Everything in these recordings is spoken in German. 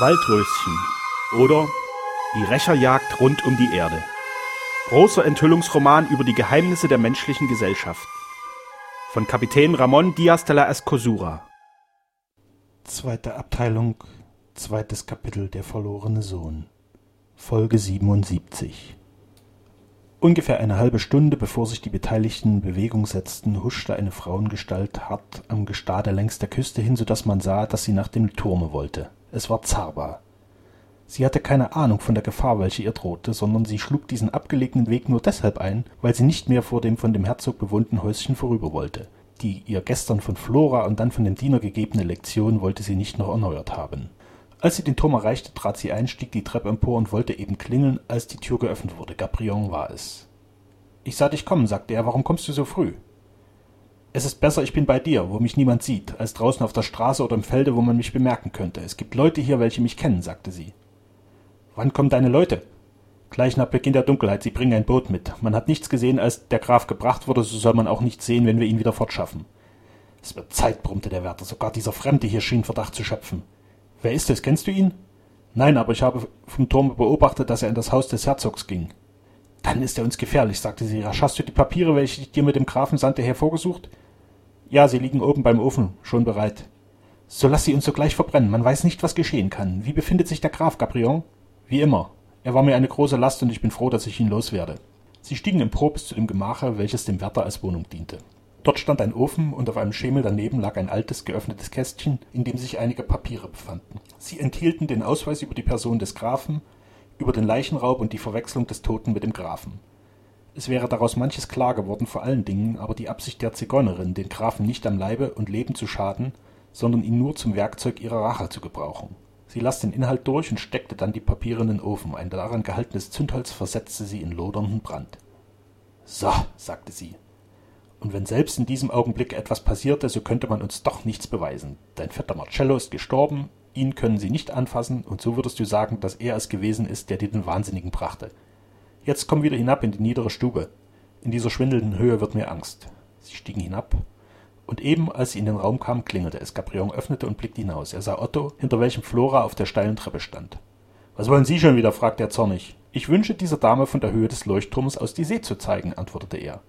Waldröschen oder Die Rächerjagd rund um die Erde. Großer Enthüllungsroman über die Geheimnisse der menschlichen Gesellschaft. Von Kapitän Ramon Diaz de la Escosura. Zweite Abteilung, zweites Kapitel Der verlorene Sohn. Folge 77. Ungefähr eine halbe Stunde bevor sich die Beteiligten in Bewegung setzten, huschte eine Frauengestalt hart am Gestade längs der Küste hin, so dass man sah, dass sie nach dem Turme wollte. Es war Zarba. Sie hatte keine Ahnung von der Gefahr, welche ihr drohte, sondern sie schlug diesen abgelegenen Weg nur deshalb ein, weil sie nicht mehr vor dem von dem Herzog bewohnten Häuschen vorüber wollte. Die ihr gestern von Flora und dann von dem Diener gegebene Lektion wollte sie nicht noch erneuert haben. Als sie den Turm erreichte, trat sie ein, stieg die Treppe empor und wollte eben klingeln, als die Tür geöffnet wurde. Gabrion war es. Ich sah dich kommen, sagte er. Warum kommst du so früh? Es ist besser, ich bin bei dir, wo mich niemand sieht, als draußen auf der Straße oder im Felde, wo man mich bemerken könnte. Es gibt Leute hier, welche mich kennen, sagte sie. Wann kommen deine Leute? Gleich nach Beginn der Dunkelheit. Sie bringen ein Boot mit. Man hat nichts gesehen, als der Graf gebracht wurde, so soll man auch nichts sehen, wenn wir ihn wieder fortschaffen. Es wird Zeit, brummte der Wärter. Sogar dieser Fremde hier schien Verdacht zu schöpfen. Wer ist es? Kennst du ihn? Nein, aber ich habe vom Turm beobachtet, dass er in das Haus des Herzogs ging. Dann ist er uns gefährlich, sagte sie rasch. Hast du die Papiere, welche ich dir mit dem Grafen sandte, hervorgesucht? Ja, sie liegen oben beim Ofen, schon bereit. So lass sie uns sogleich verbrennen. Man weiß nicht, was geschehen kann. Wie befindet sich der Graf, Gabrion? Wie immer. Er war mir eine große Last und ich bin froh, dass ich ihn loswerde. Sie stiegen empor bis zu dem Gemache, welches dem Wärter als Wohnung diente. Dort stand ein Ofen und auf einem Schemel daneben lag ein altes, geöffnetes Kästchen, in dem sich einige Papiere befanden. Sie enthielten den Ausweis über die Person des Grafen, über den Leichenraub und die Verwechslung des Toten mit dem Grafen. Es wäre daraus manches klar geworden, vor allen Dingen aber die Absicht der Zigeunerin, den Grafen nicht am Leibe und Leben zu schaden, sondern ihn nur zum Werkzeug ihrer Rache zu gebrauchen. Sie las den Inhalt durch und steckte dann die Papiere in den Ofen. Ein daran gehaltenes Zündholz versetzte sie in lodernden Brand. So, sagte sie. Und wenn selbst in diesem Augenblick etwas passierte, so könnte man uns doch nichts beweisen. Dein Vetter Marcello ist gestorben, ihn können sie nicht anfassen, und so würdest du sagen, dass er es gewesen ist, der dir den Wahnsinnigen brachte. Jetzt komm wieder hinab in die niedere Stube. In dieser schwindelnden Höhe wird mir Angst. Sie stiegen hinab, und eben als sie in den Raum kamen, klingelte es. Gabrion öffnete und blickte hinaus. Er sah Otto, hinter welchem Flora auf der steilen Treppe stand. Was wollen Sie schon wieder? fragte er zornig. Ich wünsche dieser Dame von der Höhe des Leuchtturmes aus die See zu zeigen, antwortete er.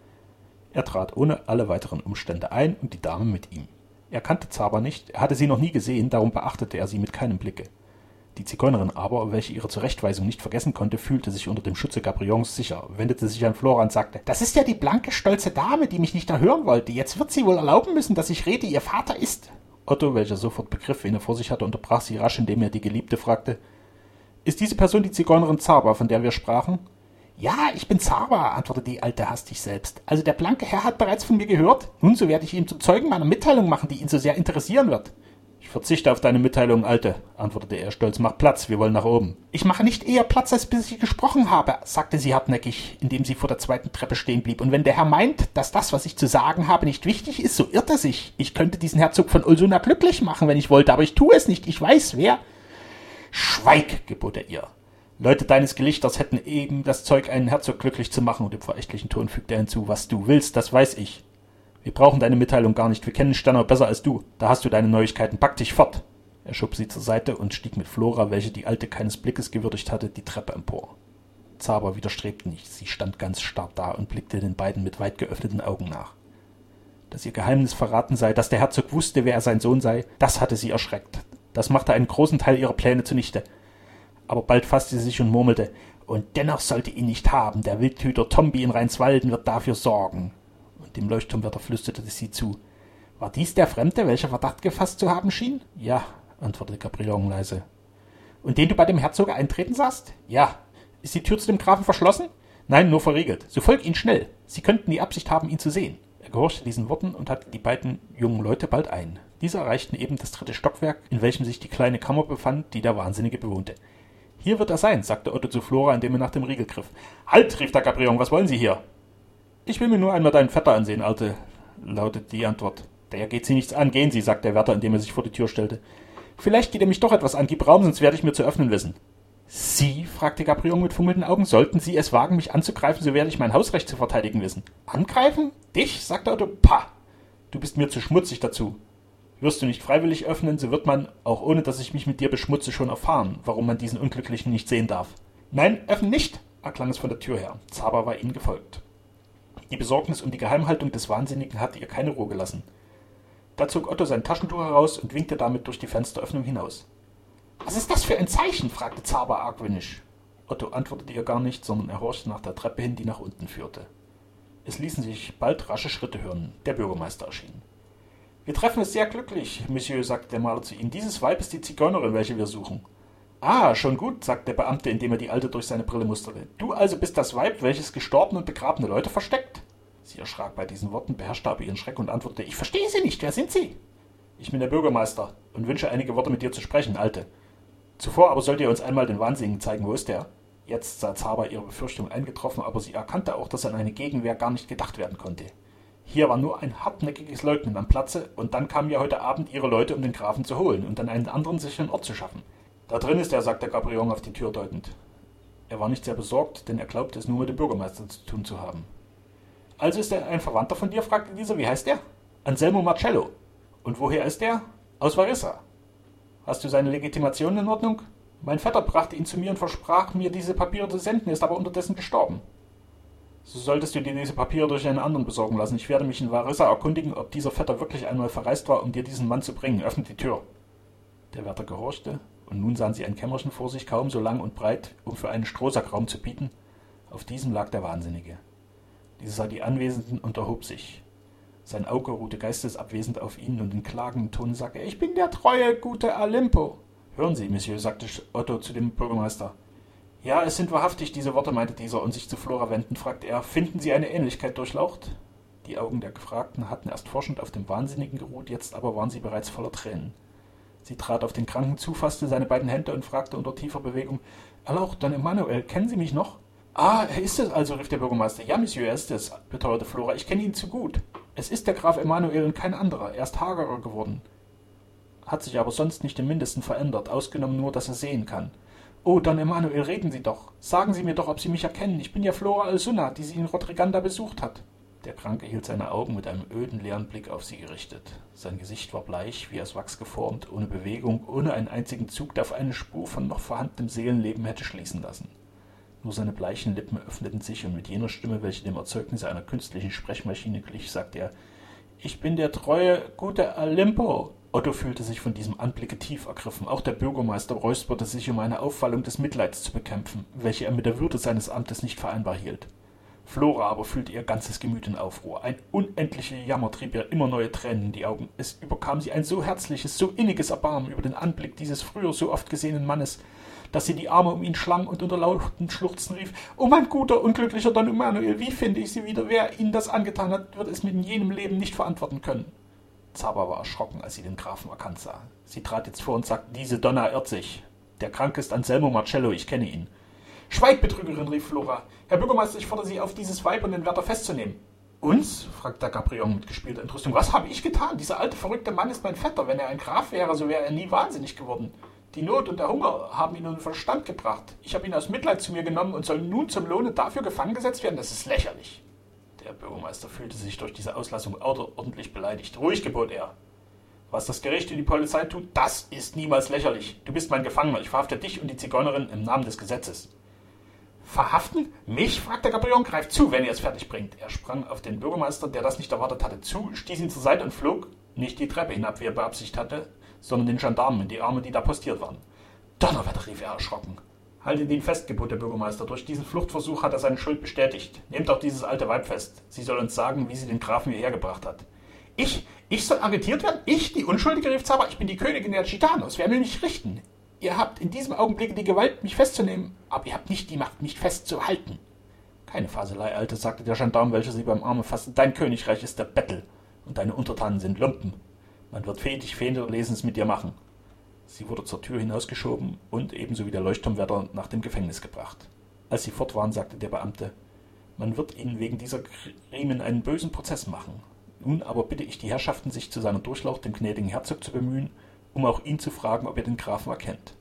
Er trat ohne alle weiteren Umstände ein und die Dame mit ihm. Er kannte Zaber nicht, er hatte sie noch nie gesehen, darum beachtete er sie mit keinem Blicke. Die Zigeunerin aber, welche ihre Zurechtweisung nicht vergessen konnte, fühlte sich unter dem Schutze Gabrions sicher, wendete sich an Flora und sagte, das ist ja die blanke, stolze Dame, die mich nicht erhören wollte. Jetzt wird sie wohl erlauben müssen, dass ich rede, ihr Vater ist. Otto, welcher sofort begriff, wen er vor sich hatte, unterbrach sie rasch, indem er die Geliebte fragte, ist diese Person die Zigeunerin Zaber, von der wir sprachen? Ja, ich bin Zaber, antwortete die Alte hastig selbst. Also der blanke Herr hat bereits von mir gehört. Nun, so werde ich ihm zum Zeugen meiner Mitteilung machen, die ihn so sehr interessieren wird. Ich verzichte auf deine Mitteilung, Alte, antwortete er stolz. Mach Platz, wir wollen nach oben. Ich mache nicht eher Platz, als bis ich gesprochen habe, sagte sie hartnäckig, indem sie vor der zweiten Treppe stehen blieb. Und wenn der Herr meint, dass das, was ich zu sagen habe, nicht wichtig ist, so irrt er sich. Ich könnte diesen Herzog von Ulsuna glücklich machen, wenn ich wollte, aber ich tue es nicht. Ich weiß, wer. Schweig, gebot er ihr. Leute deines Gelichters hätten eben das Zeug, einen Herzog glücklich zu machen, und im verächtlichen Ton fügte er hinzu, was du willst, das weiß ich. Wir brauchen deine Mitteilung gar nicht. Wir kennen Sternau besser als du. Da hast du deine Neuigkeiten. Pack dich fort. Er schob sie zur Seite und stieg mit Flora, welche die Alte keines Blickes gewürdigt hatte, die Treppe empor. Zaber widerstrebte nicht. Sie stand ganz starr da und blickte den beiden mit weit geöffneten Augen nach. Dass ihr Geheimnis verraten sei, dass der Herzog wusste, wer er sein Sohn sei, das hatte sie erschreckt. Das machte einen großen Teil ihrer Pläne zunichte. Aber bald fasste sie sich und murmelte, und dennoch sollte ihn nicht haben. Der Wildhüter Tombi in Rheinswalden wird dafür sorgen dem Leuchtturmwärter flüsterte sie zu. War dies der Fremde, welcher Verdacht gefasst zu haben schien? Ja, antwortete Gabrielon leise. Und den du bei dem Herzoge eintreten sahst? Ja. Ist die Tür zu dem Grafen verschlossen? Nein, nur verriegelt. So folg ihn schnell. Sie könnten die Absicht haben, ihn zu sehen. Er gehorchte diesen Worten und hatte die beiden jungen Leute bald ein. Diese erreichten eben das dritte Stockwerk, in welchem sich die kleine Kammer befand, die der Wahnsinnige bewohnte. Hier wird er sein, sagte Otto zu Flora, indem er nach dem Riegel griff. Halt, rief der Gabrion, was wollen Sie hier? Ich will mir nur einmal deinen Vetter ansehen, Alte, lautet die Antwort. Der geht Sie nichts an, gehen Sie, sagt der Wärter, indem er sich vor die Tür stellte. Vielleicht geht er mich doch etwas an, gib Raum, sonst werde ich mir zu öffnen wissen. Sie? fragte Gabrion mit funkelnden Augen. Sollten Sie es wagen, mich anzugreifen, so werde ich mein Hausrecht zu verteidigen wissen. Angreifen? Dich? sagte Otto. Pah! Du bist mir zu schmutzig dazu. Wirst du nicht freiwillig öffnen, so wird man, auch ohne dass ich mich mit dir beschmutze, schon erfahren, warum man diesen Unglücklichen nicht sehen darf. Nein, öffnen nicht, erklang es von der Tür her. Zaber war ihnen gefolgt. Die Besorgnis um die Geheimhaltung des Wahnsinnigen hatte ihr keine Ruhe gelassen. Da zog Otto sein Taschentuch heraus und winkte damit durch die Fensteröffnung hinaus. Was ist das für ein Zeichen? fragte Zaber argwöhnisch. Otto antwortete ihr gar nicht, sondern er horchte nach der Treppe hin, die nach unten führte. Es ließen sich bald rasche Schritte hören. Der Bürgermeister erschien. Wir treffen es sehr glücklich, Monsieur, sagte der Maler zu ihm. Dieses Weib ist die Zigeunerin, welche wir suchen. Ah, schon gut, sagte der Beamte, indem er die Alte durch seine Brille musterte. Du also bist das Weib, welches gestorbene und begrabene Leute versteckt? Sie erschrak bei diesen Worten, beherrschte aber ihren Schreck und antwortete, ich verstehe Sie nicht, wer sind Sie? Ich bin der Bürgermeister und wünsche einige Worte mit dir zu sprechen, Alte. Zuvor aber sollt ihr uns einmal den Wahnsinnigen zeigen, wo ist der? Jetzt sah Zaber ihre Befürchtung eingetroffen, aber sie erkannte auch, dass an eine Gegenwehr gar nicht gedacht werden konnte. Hier war nur ein hartnäckiges Leugnen am Platze, und dann kamen ja heute Abend ihre Leute, um den Grafen zu holen und an einen anderen sicheren Ort zu schaffen. Da drin ist er, sagte Gabrion auf die Tür deutend. Er war nicht sehr besorgt, denn er glaubte es nur mit dem Bürgermeister zu tun zu haben. Also ist er ein Verwandter von dir? fragte dieser. Wie heißt er? Anselmo Marcello. Und woher ist er? Aus Varissa. Hast du seine Legitimation in Ordnung? Mein Vetter brachte ihn zu mir und versprach mir, diese Papiere zu senden, ist aber unterdessen gestorben. So solltest du dir diese Papiere durch einen anderen besorgen lassen. Ich werde mich in Varissa erkundigen, ob dieser Vetter wirklich einmal verreist war, um dir diesen Mann zu bringen. Öffne die Tür. Der Wärter gehorchte, und nun sahen sie ein Kämmerchen vor sich, kaum so lang und breit, um für einen Strohsack Raum zu bieten. Auf diesem lag der Wahnsinnige. Dieser sah die Anwesenden und erhob sich. Sein Auge ruhte geistesabwesend auf ihnen und in klagendem Ton sagte er, ich bin der treue, gute Alimpo. Hören Sie, Monsieur, sagte Otto zu dem Bürgermeister. Ja, es sind wahrhaftig diese Worte, meinte dieser, und sich zu Flora wendend, fragte er, finden Sie eine Ähnlichkeit durchlaucht? Die Augen der Gefragten hatten erst forschend auf dem Wahnsinnigen geruht, jetzt aber waren sie bereits voller Tränen. Sie trat auf den Kranken zu, fasste seine beiden Hände und fragte unter tiefer Bewegung, Erlauch, Don Emanuel, kennen Sie mich noch? Ah, er ist es also, rief der Bürgermeister. Ja, Monsieur, er ist es, beteuerte Flora. Ich kenne ihn zu gut. Es ist der Graf Emanuel und kein anderer. Er ist hagerer geworden. Hat sich aber sonst nicht im Mindesten verändert, ausgenommen nur, dass er sehen kann. Oh, Don Emanuel, reden Sie doch. Sagen Sie mir doch, ob Sie mich erkennen. Ich bin ja Flora Alsunna, die Sie in Rodriganda besucht hat. Der Kranke hielt seine Augen mit einem öden, leeren Blick auf sie gerichtet. Sein Gesicht war bleich, wie aus Wachs geformt, ohne Bewegung, ohne einen einzigen Zug, der auf eine Spur von noch vorhandenem Seelenleben hätte schließen lassen. Nur seine bleichen Lippen öffneten sich, und mit jener Stimme, welche dem Erzeugnis einer künstlichen Sprechmaschine glich, sagte er Ich bin der treue, gute Alimpo, Otto fühlte sich von diesem Anblicke tief ergriffen. Auch der Bürgermeister räusperte sich, um eine Auffallung des Mitleids zu bekämpfen, welche er mit der Würde seines Amtes nicht vereinbar hielt. Flora aber fühlte ihr ganzes Gemüt in Aufruhr. Ein unendlicher Jammer trieb ihr immer neue Tränen in die Augen. Es überkam sie ein so herzliches, so inniges Erbarmen über den Anblick dieses früher so oft gesehenen Mannes, dass sie die Arme um ihn schlang und unter lauten Schluchzen rief: Oh mein guter, unglücklicher Don Emanuel, wie finde ich sie wieder? Wer ihnen das angetan hat, wird es mit jenem Leben nicht verantworten können. Zaba war erschrocken, als sie den Grafen erkannt sah. Sie trat jetzt vor und sagte, diese Donna irrt sich. Der Kranke ist Anselmo Marcello, ich kenne ihn. Schweig, Betrügerin, rief Flora. Herr Bürgermeister, ich fordere Sie auf, dieses Weib und den Wärter festzunehmen. Uns? fragte Gabrion mit gespielter Entrüstung. Was habe ich getan? Dieser alte, verrückte Mann ist mein Vetter. Wenn er ein Graf wäre, so wäre er nie wahnsinnig geworden. Die Not und der Hunger haben ihn in Verstand gebracht. Ich habe ihn aus Mitleid zu mir genommen und soll nun zum Lohne dafür gefangen gesetzt werden. Das ist lächerlich. Der Bürgermeister fühlte sich durch diese Auslassung ordentlich beleidigt. Ruhig gebot er. Was das Gericht und die Polizei tut, das ist niemals lächerlich. Du bist mein Gefangener. Ich verhafte dich und die Zigeunerin im Namen des Gesetzes. Verhaften? Mich? fragte Gabriel. Greift zu, wenn ihr es fertig bringt. Er sprang auf den Bürgermeister, der das nicht erwartet hatte, zu, stieß ihn zur Seite und flog nicht die Treppe hinab, wie er beabsichtigt hatte, sondern den Gendarmen in die Arme, die da postiert waren. Donnerwetter, rief er erschrocken. Haltet ihn fest, gebot der Bürgermeister. Durch diesen Fluchtversuch hat er seine Schuld bestätigt. Nehmt auch dieses alte Weib fest. Sie soll uns sagen, wie sie den Grafen hierher gebracht hat. Ich? Ich soll arretiert werden? Ich, die Unschuldige, rief Zauber. Ich bin die Königin der Gitanos. Wer will mich richten? Ihr habt in diesem Augenblick die Gewalt, mich festzunehmen, aber ihr habt nicht die Macht, mich festzuhalten. Keine Faselei, Alte, sagte der Gendarm, welcher sie beim Arme fasste. Dein Königreich ist der Bettel und deine Untertanen sind Lumpen. Man wird fähig Federlesens mit dir machen. Sie wurde zur Tür hinausgeschoben und ebenso wie der Leuchtturmwärter nach dem Gefängnis gebracht. Als sie fort waren, sagte der Beamte, man wird Ihnen wegen dieser Riemen einen bösen Prozess machen. Nun aber bitte ich die Herrschaften, sich zu seiner Durchlaucht, dem gnädigen Herzog, zu bemühen, um auch ihn zu fragen, ob er den Grafen erkennt.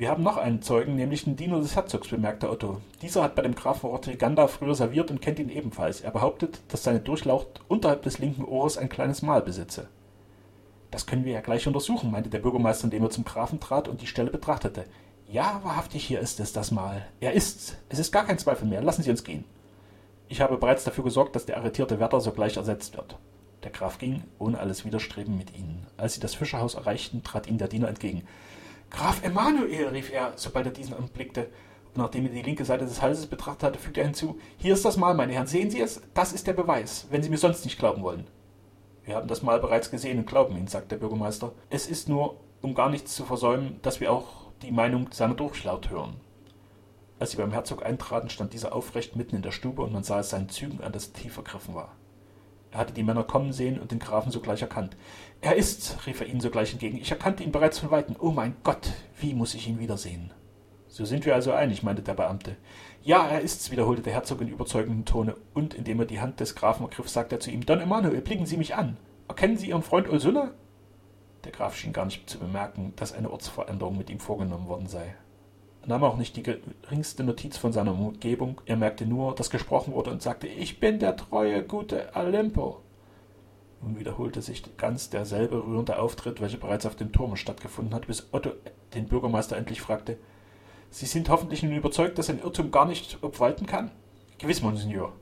Wir haben noch einen Zeugen, nämlich den Diener des Herzogs, bemerkte Otto. Dieser hat bei dem Grafen Ortriganda früher serviert und kennt ihn ebenfalls. Er behauptet, dass seine Durchlaucht unterhalb des linken Ohres ein kleines Mal besitze. Das können wir ja gleich untersuchen, meinte der Bürgermeister, indem er zum Grafen trat und die Stelle betrachtete. Ja, wahrhaftig, hier ist es das Mal. Er ist's. Es ist gar kein Zweifel mehr. Lassen Sie uns gehen. Ich habe bereits dafür gesorgt, dass der arretierte Wärter sogleich ersetzt wird. Der Graf ging, ohne alles Widerstreben, mit ihnen. Als sie das Fischerhaus erreichten, trat ihnen der Diener entgegen. Graf Emanuel, rief er, sobald er diesen anblickte. Und nachdem er die linke Seite des Halses betrachtet hatte, fügte er hinzu: Hier ist das Mal, meine Herren. Sehen Sie es? Das ist der Beweis, wenn Sie mir sonst nicht glauben wollen. Wir haben das Mal bereits gesehen und glauben Ihnen, sagte der Bürgermeister. Es ist nur, um gar nichts zu versäumen, dass wir auch die Meinung seiner Durchlaut hören. Als sie beim Herzog eintraten, stand dieser aufrecht mitten in der Stube und man sah es seinen Zügen an, dass er tief ergriffen war. Er hatte die Männer kommen sehen und den Grafen sogleich erkannt. Er ist's, rief er ihnen sogleich entgegen. Ich erkannte ihn bereits von weitem. Oh mein Gott, wie muss ich ihn wiedersehen? So sind wir also einig, meinte der Beamte. Ja, er ist's, wiederholte der Herzog in überzeugendem Tone, und indem er die Hand des Grafen ergriff, sagte er zu ihm, Don Emanuel, blicken Sie mich an. Erkennen Sie Ihren Freund Ulsulla? Der Graf schien gar nicht zu bemerken, dass eine Ortsveränderung mit ihm vorgenommen worden sei. Nahm auch nicht die geringste Notiz von seiner Umgebung, er merkte nur, dass gesprochen wurde und sagte, ich bin der treue, gute Alimpo. Nun wiederholte sich ganz derselbe rührende Auftritt, welcher bereits auf dem Turme stattgefunden hatte, bis Otto den Bürgermeister endlich fragte, Sie sind hoffentlich nun überzeugt, dass ein Irrtum gar nicht obwalten kann? Gewiss, Monsignor.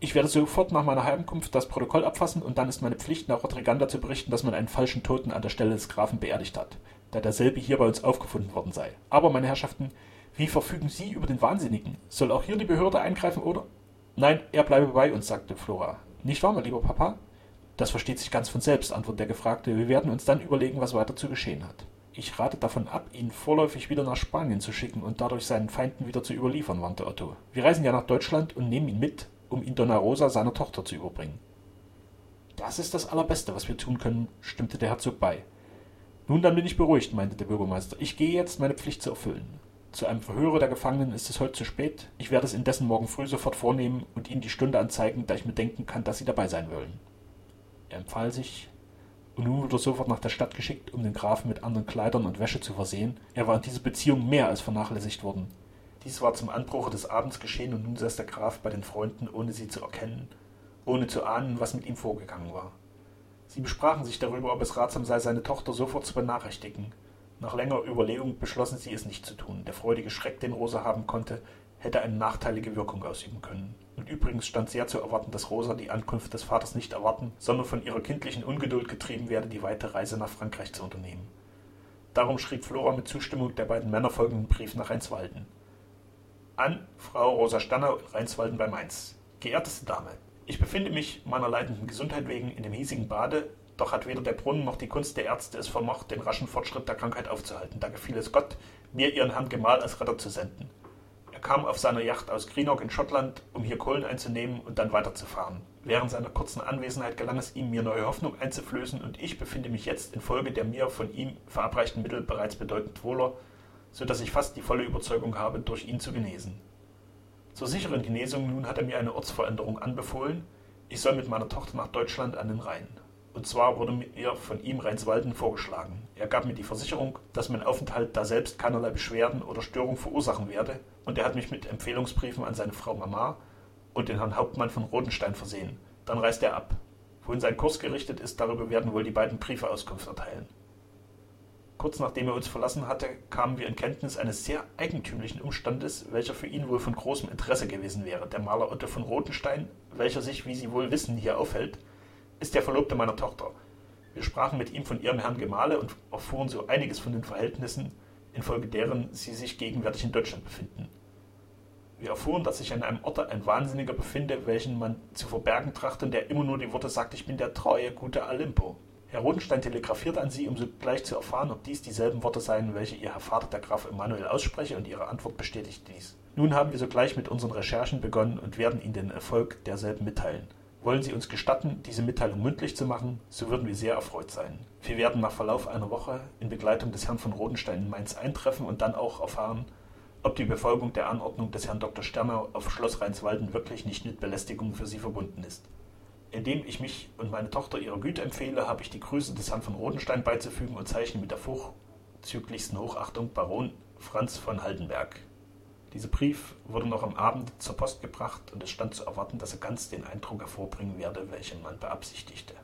Ich werde sofort nach meiner Heimkunft das Protokoll abfassen und dann ist meine Pflicht, nach Rodriganda zu berichten, dass man einen falschen Toten an der Stelle des Grafen beerdigt hat, da derselbe hier bei uns aufgefunden worden sei. Aber, meine Herrschaften, wie verfügen Sie über den Wahnsinnigen? Soll auch hier die Behörde eingreifen, oder? Nein, er bleibe bei uns, sagte Flora. Nicht wahr, mein lieber Papa? Das versteht sich ganz von selbst, antwortete der Gefragte. Wir werden uns dann überlegen, was weiter zu geschehen hat. Ich rate davon ab, ihn vorläufig wieder nach Spanien zu schicken und dadurch seinen Feinden wieder zu überliefern, warnte Otto. Wir reisen ja nach Deutschland und nehmen ihn mit, um ihn Donna Rosa seiner Tochter zu überbringen. Das ist das Allerbeste, was wir tun können, stimmte der Herzog bei. Nun, dann bin ich beruhigt, meinte der Bürgermeister. Ich gehe jetzt, meine Pflicht zu erfüllen. Zu einem Verhöre der Gefangenen ist es heute zu spät. Ich werde es indessen morgen früh sofort vornehmen und Ihnen die Stunde anzeigen, da ich mir denken kann, dass Sie dabei sein wollen. Er empfahl sich, und nun wurde er sofort nach der Stadt geschickt, um den Grafen mit anderen Kleidern und Wäsche zu versehen. Er war in dieser Beziehung mehr als vernachlässigt worden. Dies war zum Anbruche des Abends geschehen und nun saß der Graf bei den Freunden, ohne sie zu erkennen, ohne zu ahnen, was mit ihm vorgegangen war. Sie besprachen sich darüber, ob es ratsam sei, seine Tochter sofort zu benachrichtigen. Nach längerer Überlegung beschlossen sie, es nicht zu tun. Der freudige Schreck, den Rosa haben konnte, hätte eine nachteilige Wirkung ausüben können. Und übrigens stand sehr zu erwarten, dass Rosa die Ankunft des Vaters nicht erwarten, sondern von ihrer kindlichen Ungeduld getrieben werde, die weite Reise nach Frankreich zu unternehmen. Darum schrieb Flora mit Zustimmung der beiden Männer folgenden Brief nach Einswalden an Frau Rosa Stanner in Rheinswalden bei Mainz. Geehrteste Dame, ich befinde mich meiner leidenden Gesundheit wegen in dem hiesigen Bade, doch hat weder der Brunnen noch die Kunst der Ärzte es vermocht, den raschen Fortschritt der Krankheit aufzuhalten. Da gefiel es Gott, mir ihren Herrn Gemahl als Retter zu senden. Er kam auf seiner Yacht aus Greenock in Schottland, um hier Kohlen einzunehmen und dann weiterzufahren. Während seiner kurzen Anwesenheit gelang es ihm, mir neue Hoffnung einzuflößen, und ich befinde mich jetzt infolge der mir von ihm verabreichten Mittel bereits bedeutend wohler, so dass ich fast die volle Überzeugung habe, durch ihn zu genesen. Zur sicheren Genesung nun hat er mir eine Ortsveränderung anbefohlen, ich soll mit meiner Tochter nach Deutschland an den Rhein. Und zwar wurde mir von ihm Rheinswalden vorgeschlagen. Er gab mir die Versicherung, dass mein Aufenthalt da selbst keinerlei Beschwerden oder Störung verursachen werde, und er hat mich mit Empfehlungsbriefen an seine Frau Mama und den Herrn Hauptmann von Rodenstein versehen. Dann reist er ab. Wohin sein Kurs gerichtet ist, darüber werden wohl die beiden Briefe Auskunft erteilen. Kurz nachdem er uns verlassen hatte, kamen wir in Kenntnis eines sehr eigentümlichen Umstandes, welcher für ihn wohl von großem Interesse gewesen wäre. Der Maler Otto von Rothenstein, welcher sich, wie Sie wohl wissen, hier aufhält, ist der Verlobte meiner Tochter. Wir sprachen mit ihm von ihrem Herrn Gemahle und erfuhren so einiges von den Verhältnissen, infolge deren sie sich gegenwärtig in Deutschland befinden. Wir erfuhren, dass sich an einem Orte ein Wahnsinniger befinde, welchen man zu verbergen trachte und der immer nur die Worte sagt, ich bin der treue, gute Alimpo. Herr Rodenstein telegrafiert an Sie, um sogleich zu erfahren, ob dies dieselben Worte seien, welche Ihr Herr Vater, der Graf Emanuel, ausspreche, und Ihre Antwort bestätigt dies. Nun haben wir sogleich mit unseren Recherchen begonnen und werden Ihnen den Erfolg derselben mitteilen. Wollen Sie uns gestatten, diese Mitteilung mündlich zu machen, so würden wir sehr erfreut sein. Wir werden nach Verlauf einer Woche in Begleitung des Herrn von Rodenstein in Mainz eintreffen und dann auch erfahren, ob die Befolgung der Anordnung des Herrn Dr. Sterner auf Schloss Rheinswalden wirklich nicht mit Belästigung für Sie verbunden ist. Indem ich mich und meine Tochter ihrer Güte empfehle, habe ich die Grüße des Herrn von Rodenstein beizufügen und zeichne mit der vorzüglichsten Hochachtung Baron Franz von Haldenberg. Dieser Brief wurde noch am Abend zur Post gebracht und es stand zu erwarten, dass er ganz den Eindruck hervorbringen werde, welchen man beabsichtigte.